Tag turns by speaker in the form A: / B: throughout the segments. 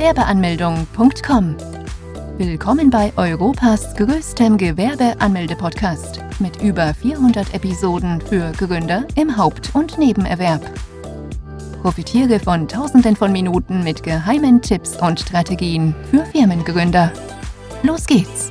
A: www.gewerbeanmeldung.com. Willkommen bei Europas größtem Gewerbeanmelde-Podcast mit über 400 Episoden für Gründer im Haupt- und Nebenerwerb. Profitiere von Tausenden von Minuten mit geheimen Tipps und Strategien für Firmengründer. Los geht's!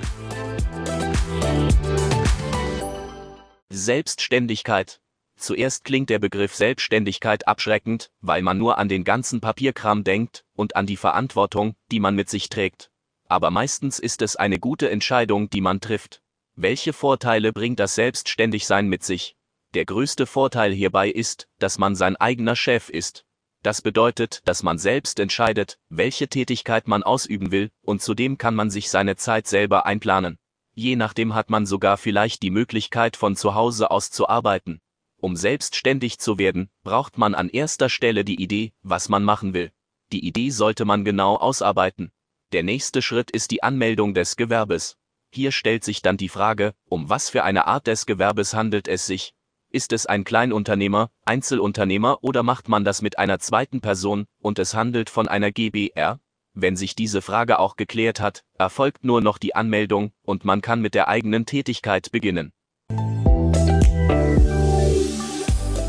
B: Selbstständigkeit. Zuerst klingt der Begriff Selbstständigkeit abschreckend, weil man nur an den ganzen Papierkram denkt und an die Verantwortung, die man mit sich trägt. Aber meistens ist es eine gute Entscheidung, die man trifft. Welche Vorteile bringt das Selbstständigsein mit sich? Der größte Vorteil hierbei ist, dass man sein eigener Chef ist. Das bedeutet, dass man selbst entscheidet, welche Tätigkeit man ausüben will, und zudem kann man sich seine Zeit selber einplanen. Je nachdem hat man sogar vielleicht die Möglichkeit von zu Hause aus zu arbeiten. Um selbstständig zu werden, braucht man an erster Stelle die Idee, was man machen will. Die Idee sollte man genau ausarbeiten. Der nächste Schritt ist die Anmeldung des Gewerbes. Hier stellt sich dann die Frage, um was für eine Art des Gewerbes handelt es sich. Ist es ein Kleinunternehmer, Einzelunternehmer oder macht man das mit einer zweiten Person und es handelt von einer GBR? Wenn sich diese Frage auch geklärt hat, erfolgt nur noch die Anmeldung und man kann mit der eigenen Tätigkeit beginnen.